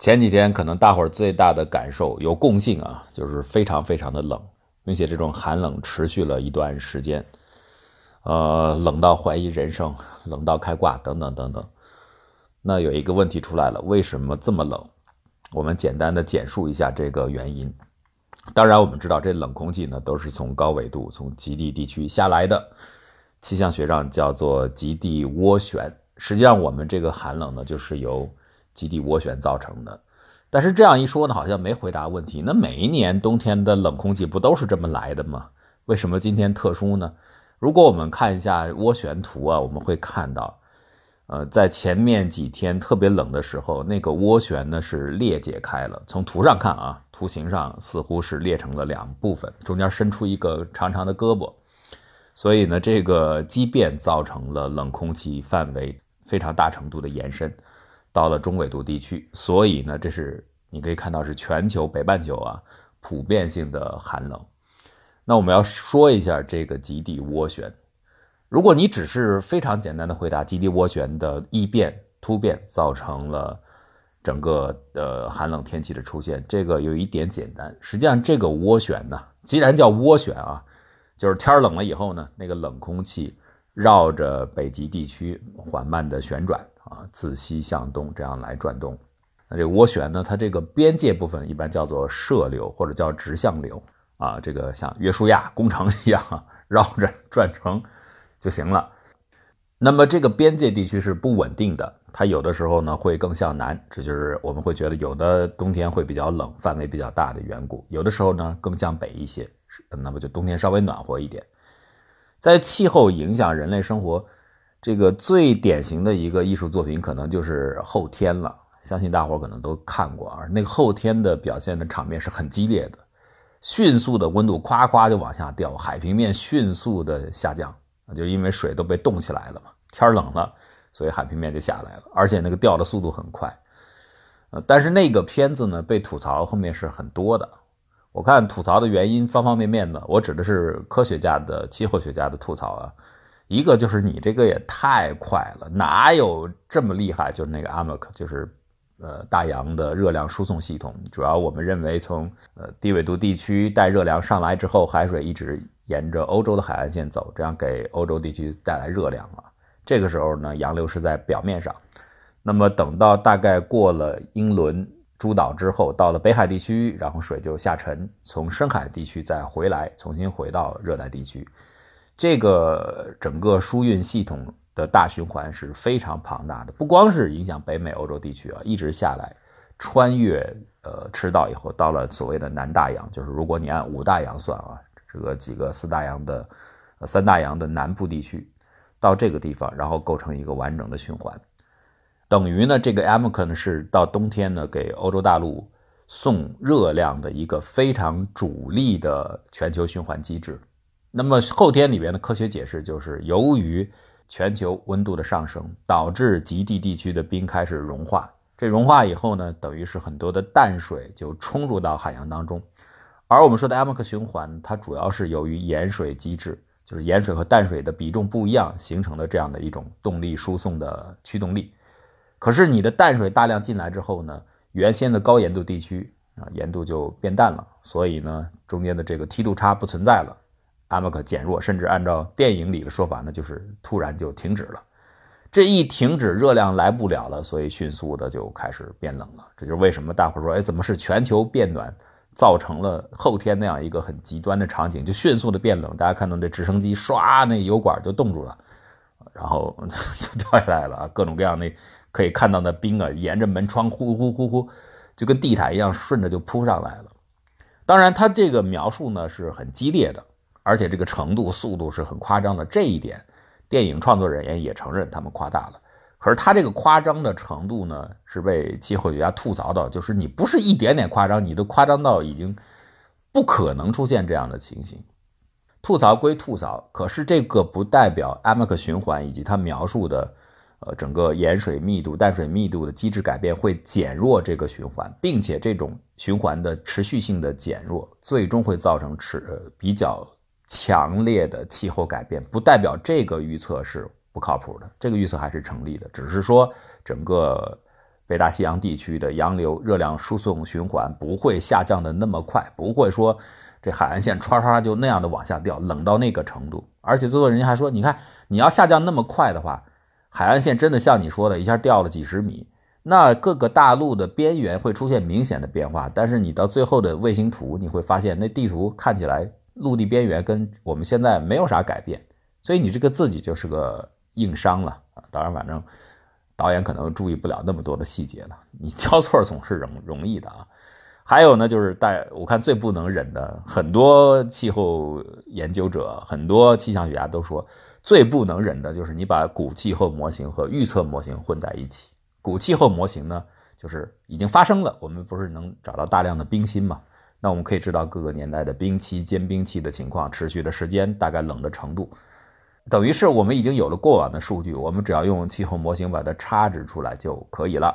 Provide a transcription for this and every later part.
前几天可能大伙儿最大的感受有共性啊，就是非常非常的冷，并且这种寒冷持续了一段时间，呃，冷到怀疑人生，冷到开挂等等等等。那有一个问题出来了，为什么这么冷？我们简单的简述一下这个原因。当然，我们知道这冷空气呢都是从高纬度、从极地地区下来的，气象学上叫做极地涡旋。实际上，我们这个寒冷呢，就是由极地涡旋造成的，但是这样一说呢，好像没回答问题。那每一年冬天的冷空气不都是这么来的吗？为什么今天特殊呢？如果我们看一下涡旋图啊，我们会看到，呃，在前面几天特别冷的时候，那个涡旋呢是裂解开了。从图上看啊，图形上似乎是裂成了两部分，中间伸出一个长长的胳膊，所以呢，这个畸变造成了冷空气范围非常大程度的延伸。到了中纬度地区，所以呢，这是你可以看到是全球北半球啊普遍性的寒冷。那我们要说一下这个极地涡旋。如果你只是非常简单的回答极地涡旋的异变突变造成了整个呃寒冷天气的出现，这个有一点简单。实际上，这个涡旋呢，既然叫涡旋啊，就是天冷了以后呢，那个冷空气绕着北极地区缓慢的旋转。啊，自西向东这样来转动，那这个涡旋呢，它这个边界部分一般叫做射流或者叫直向流啊，这个像约书亚工程一样绕着转成就行了。那么这个边界地区是不稳定的，它有的时候呢会更向南，这就是我们会觉得有的冬天会比较冷，范围比较大的缘故。有的时候呢更向北一些，那么就冬天稍微暖和一点。在气候影响人类生活。这个最典型的一个艺术作品，可能就是后天了。相信大伙可能都看过啊。那个后天的表现的场面是很激烈的，迅速的温度夸夸就往下掉，海平面迅速的下降，就因为水都被冻起来了嘛。天冷了，所以海平面就下来了，而且那个掉的速度很快。呃，但是那个片子呢，被吐槽后面是很多的。我看吐槽的原因方方面面的，我指的是科学家的、气候学家的吐槽啊。一个就是你这个也太快了，哪有这么厉害？就是那个 AMOC，就是呃大洋的热量输送系统。主要我们认为从呃低纬度地区带热量上来之后，海水一直沿着欧洲的海岸线走，这样给欧洲地区带来热量了。这个时候呢，洋流是在表面上。那么等到大概过了英伦诸岛之后，到了北海地区，然后水就下沉，从深海地区再回来，重新回到热带地区。这个整个输运系统的大循环是非常庞大的，不光是影响北美、欧洲地区啊，一直下来，穿越呃赤道以后，到了所谓的南大洋，就是如果你按五大洋算啊，这个几个四大洋的三大洋的南部地区，到这个地方，然后构成一个完整的循环，等于呢，这个 a m o c 呢是到冬天呢给欧洲大陆送热量的一个非常主力的全球循环机制。那么后天里边的科学解释就是，由于全球温度的上升，导致极地地区的冰开始融化。这融化以后呢，等于是很多的淡水就冲入到海洋当中。而我们说的 a m o c 循环，它主要是由于盐水机制，就是盐水和淡水的比重不一样，形成了这样的一种动力输送的驱动力。可是你的淡水大量进来之后呢，原先的高盐度地区啊，盐度就变淡了，所以呢，中间的这个梯度差不存在了。阿莫克减弱，甚至按照电影里的说法呢，就是突然就停止了。这一停止，热量来不了了，所以迅速的就开始变冷了。这就是为什么大伙说，哎，怎么是全球变暖造成了后天那样一个很极端的场景，就迅速的变冷。大家看到这直升机唰，那油管就冻住了，然后 就掉下来了，各种各样的可以看到那冰啊，沿着门窗呼呼呼呼，就跟地毯一样，顺着就扑上来了。当然，他这个描述呢是很激烈的。而且这个程度、速度是很夸张的，这一点，电影创作人员也承认他们夸大了。可是他这个夸张的程度呢，是被气候学家吐槽到，就是你不是一点点夸张，你都夸张到已经不可能出现这样的情形。吐槽归吐槽，可是这个不代表 a m o c 循环以及他描述的，呃，整个盐水密度、淡水密度的机制改变会减弱这个循环，并且这种循环的持续性的减弱，最终会造成持呃比较。强烈的气候改变不代表这个预测是不靠谱的，这个预测还是成立的，只是说整个北大西洋地区的洋流热量输送循环不会下降的那么快，不会说这海岸线唰唰就那样的往下掉，冷到那个程度。而且最后人家还说，你看你要下降那么快的话，海岸线真的像你说的，一下掉了几十米，那各个大陆的边缘会出现明显的变化。但是你到最后的卫星图，你会发现那地图看起来陆地边缘跟我们现在没有啥改变，所以你这个自己就是个硬伤了啊。当然，反正。导演可能注意不了那么多的细节了，你 挑错总是容容易的啊。还有呢，就是大我看最不能忍的，很多气候研究者、很多气象学家都说，最不能忍的就是你把古气候模型和预测模型混在一起。古气候模型呢，就是已经发生了，我们不是能找到大量的冰芯嘛？那我们可以知道各个年代的冰期、间冰期的情况、持续的时间、大概冷的程度。等于是我们已经有了过往的数据，我们只要用气候模型把它插值出来就可以了。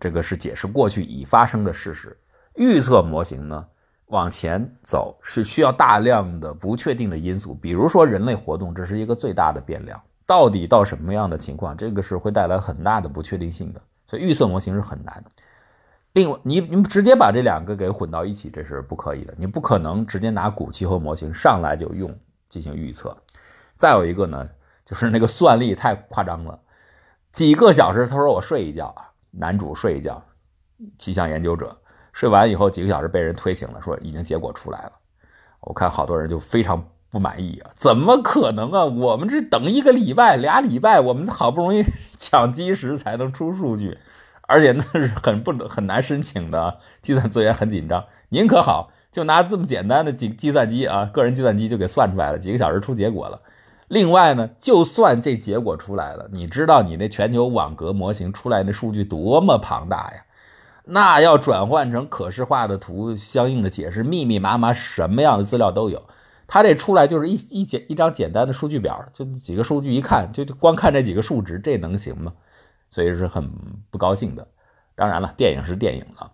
这个是解释过去已发生的事实。预测模型呢，往前走是需要大量的不确定的因素，比如说人类活动，这是一个最大的变量。到底到什么样的情况，这个是会带来很大的不确定性的。所以预测模型是很难。另外，你你直接把这两个给混到一起，这是不可以的。你不可能直接拿古气候模型上来就用进行预测。再有一个呢，就是那个算力太夸张了，几个小时，他说我睡一觉啊，男主睡一觉，气象研究者睡完以后几个小时被人推醒了，说已经结果出来了。我看好多人就非常不满意啊，怎么可能啊？我们这等一个礼拜、俩礼拜，我们好不容易 抢基时才能出数据，而且那是很不 很难申请的，计算资源很紧张。您可好，就拿这么简单的计计算机啊，个人计算机就给算出来了，几个小时出结果了。另外呢，就算这结果出来了，你知道你那全球网格模型出来那数据多么庞大呀？那要转换成可视化的图，相应的解释，密密麻麻，什么样的资料都有。它这出来就是一一简一张简单的数据表，就几个数据一看，就光看这几个数值，这能行吗？所以是很不高兴的。当然了，电影是电影了。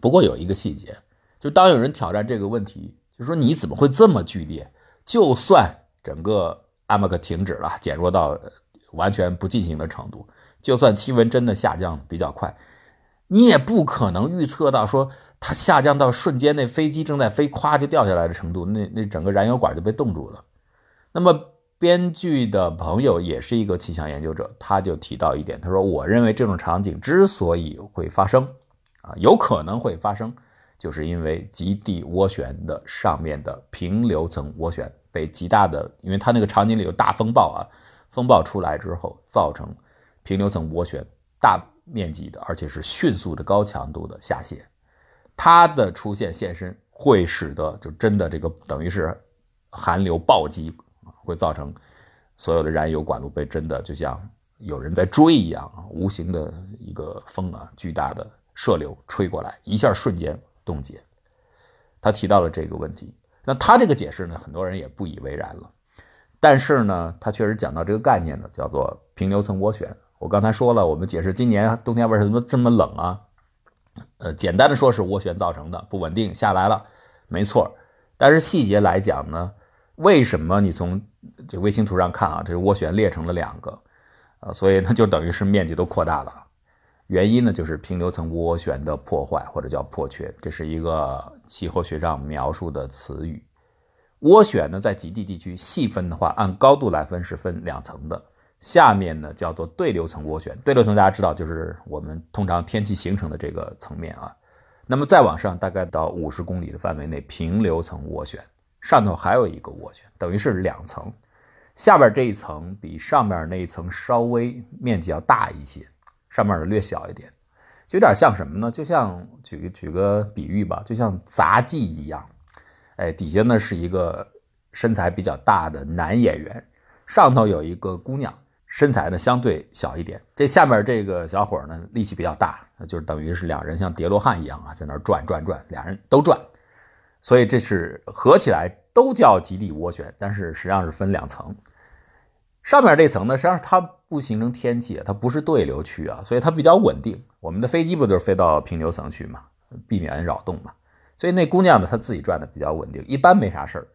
不过有一个细节，就当有人挑战这个问题，就说你怎么会这么剧烈？就算。整个阿马克停止了，减弱到完全不进行的程度。就算气温真的下降比较快，你也不可能预测到说它下降到瞬间那飞机正在飞，咵就掉下来的程度，那那整个燃油管就被冻住了。那么编剧的朋友也是一个气象研究者，他就提到一点，他说：“我认为这种场景之所以会发生，啊，有可能会发生，就是因为极地涡旋的上面的平流层涡旋。”被极大的，因为它那个场景里有大风暴啊，风暴出来之后造成平流层涡旋大面积的，而且是迅速的高强度的下泄，它的出现现身会使得就真的这个等于是寒流暴击，会造成所有的燃油管路被真的就像有人在追一样啊，无形的一个风啊，巨大的射流吹过来，一下瞬间冻结。他提到了这个问题。那他这个解释呢，很多人也不以为然了。但是呢，他确实讲到这个概念呢，叫做平流层涡旋。我刚才说了，我们解释今年冬天为什么这么冷啊？呃，简单的说是涡旋造成的，不稳定下来了，没错。但是细节来讲呢，为什么你从这卫星图上看啊，这个涡旋裂成了两个啊？所以呢，就等于是面积都扩大了。原因呢，就是平流层涡旋的破坏或者叫破缺，这是一个气候学上描述的词语。涡旋呢，在极地地区细分的话，按高度来分是分两层的。下面呢叫做对流层涡旋，对流层大家知道就是我们通常天气形成的这个层面啊。那么再往上，大概到五十公里的范围内，平流层涡旋上头还有一个涡旋，等于是两层。下边这一层比上面那一层稍微面积要大一些。上面的略小一点，就有点像什么呢？就像举个举个比喻吧，就像杂技一样。哎，底下呢是一个身材比较大的男演员，上头有一个姑娘，身材呢相对小一点。这下面这个小伙呢力气比较大，就是等于是两人像叠罗汉一样啊，在那转转转，俩人都转。所以这是合起来都叫极地涡旋，但是实际上是分两层。上面这层呢，实际上它不形成天气，它不是对流区啊，所以它比较稳定。我们的飞机不就是飞到平流层去嘛，避免扰动嘛。所以那姑娘呢，她自己转的比较稳定，一般没啥事儿。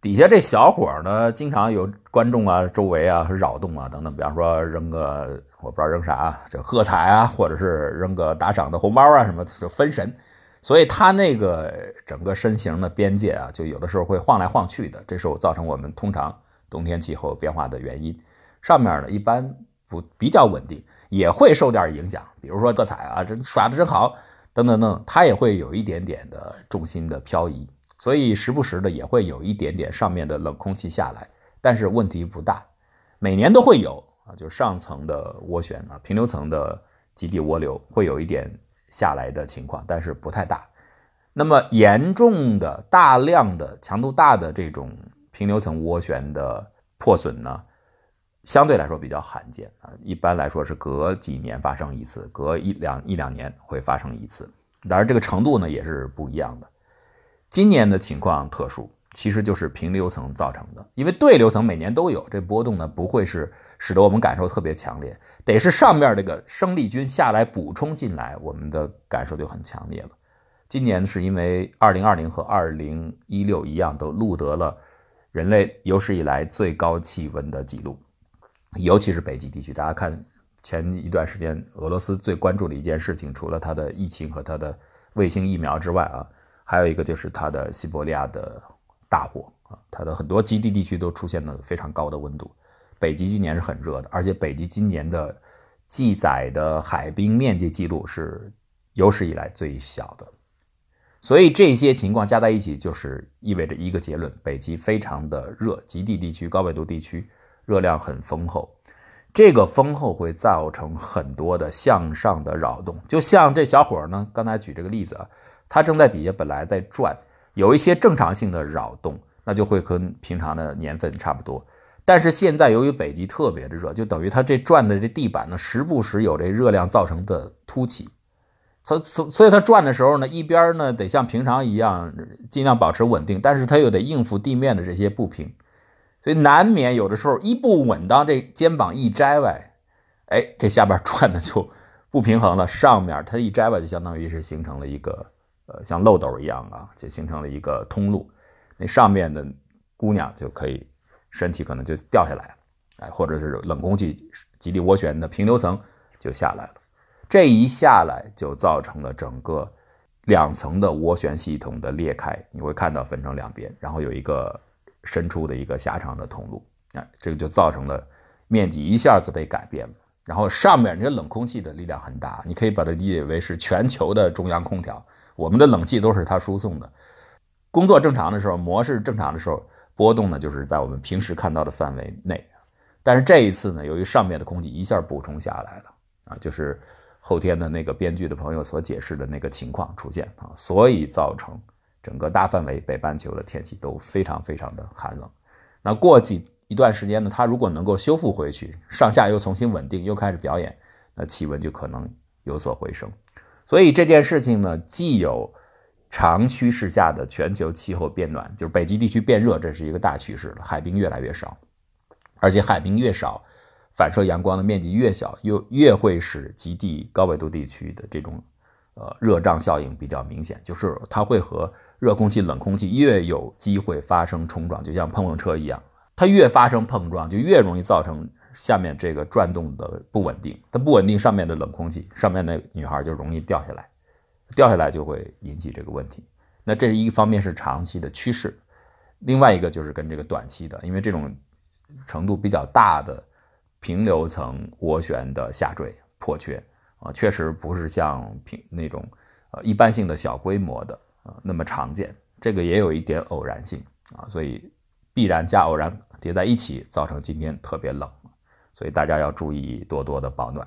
底下这小伙呢，经常有观众啊、周围啊扰动啊等等，比方说扔个我不知道扔啥，这喝彩啊，或者是扔个打赏的红包啊什么，就分神。所以他那个整个身形的边界啊，就有的时候会晃来晃去的，这是我造成我们通常冬天气候变化的原因。上面呢一般不比较稳定，也会受点影响，比如说喝彩啊，这耍的真好，等等等，它也会有一点点的重心的漂移，所以时不时的也会有一点点上面的冷空气下来，但是问题不大，每年都会有啊，就上层的涡旋啊，平流层的极地涡流会有一点。下来的情况，但是不太大。那么严重的、大量的、强度大的这种平流层涡旋的破损呢，相对来说比较罕见啊。一般来说是隔几年发生一次，隔一两一两年会发生一次。当然，这个程度呢也是不一样的。今年的情况特殊，其实就是平流层造成的，因为对流层每年都有这波动呢，不会是。使得我们感受特别强烈，得是上面这个生力军下来补充进来，我们的感受就很强烈了。今年是因为2020和2016一样，都录得了人类有史以来最高气温的记录，尤其是北极地区。大家看前一段时间俄罗斯最关注的一件事情，除了它的疫情和它的卫星疫苗之外啊，还有一个就是它的西伯利亚的大火啊，它的很多基地地区都出现了非常高的温度。北极今年是很热的，而且北极今年的记载的海冰面积记录是有史以来最小的，所以这些情况加在一起，就是意味着一个结论：北极非常的热，极地地区、高纬度地区热量很丰厚。这个丰厚会造成很多的向上的扰动，就像这小伙呢，刚才举这个例子啊，他正在底下本来在转，有一些正常性的扰动，那就会跟平常的年份差不多。但是现在由于北极特别的热，就等于它这转的这地板呢，时不时有这热量造成的凸起，所所所以它转的时候呢，一边呢得像平常一样尽量保持稳定，但是它又得应付地面的这些不平，所以难免有的时候一不稳当，这肩膀一摘歪，哎，这下边转的就不平衡了，上面它一摘歪就相当于是形成了一个呃像漏斗一样啊，就形成了一个通路，那上面的姑娘就可以。身体可能就掉下来了，哎，或者是冷空气极地涡旋的平流层就下来了，这一下来就造成了整个两层的涡旋系统的裂开，你会看到分成两边，然后有一个伸出的一个狭长的通路，哎，这个就造成了面积一下子被改变了，然后上面这冷空气的力量很大，你可以把它理解为是全球的中央空调，我们的冷气都是它输送的，工作正常的时候，模式正常的时候。波动呢，就是在我们平时看到的范围内，但是这一次呢，由于上面的空气一下补充下来了啊，就是后天的那个编剧的朋友所解释的那个情况出现啊，所以造成整个大范围北半球的天气都非常非常的寒冷。那过几一段时间呢，它如果能够修复回去，上下又重新稳定，又开始表演，那气温就可能有所回升。所以这件事情呢，既有。长趋势下的全球气候变暖，就是北极地区变热，这是一个大趋势了。海冰越来越少，而且海冰越少，反射阳光的面积越小，又越会使极地高纬度地区的这种呃热胀效应比较明显，就是它会和热空气、冷空气越有机会发生冲撞，就像碰碰车一样，它越发生碰撞，就越容易造成下面这个转动的不稳定。它不稳定，上面的冷空气，上面的女孩就容易掉下来。掉下来就会引起这个问题，那这是一方面是长期的趋势，另外一个就是跟这个短期的，因为这种程度比较大的平流层涡旋的下坠破缺啊，确实不是像平那种呃一般性的小规模的啊那么常见，这个也有一点偶然性啊，所以必然加偶然叠在一起，造成今天特别冷，所以大家要注意多多的保暖。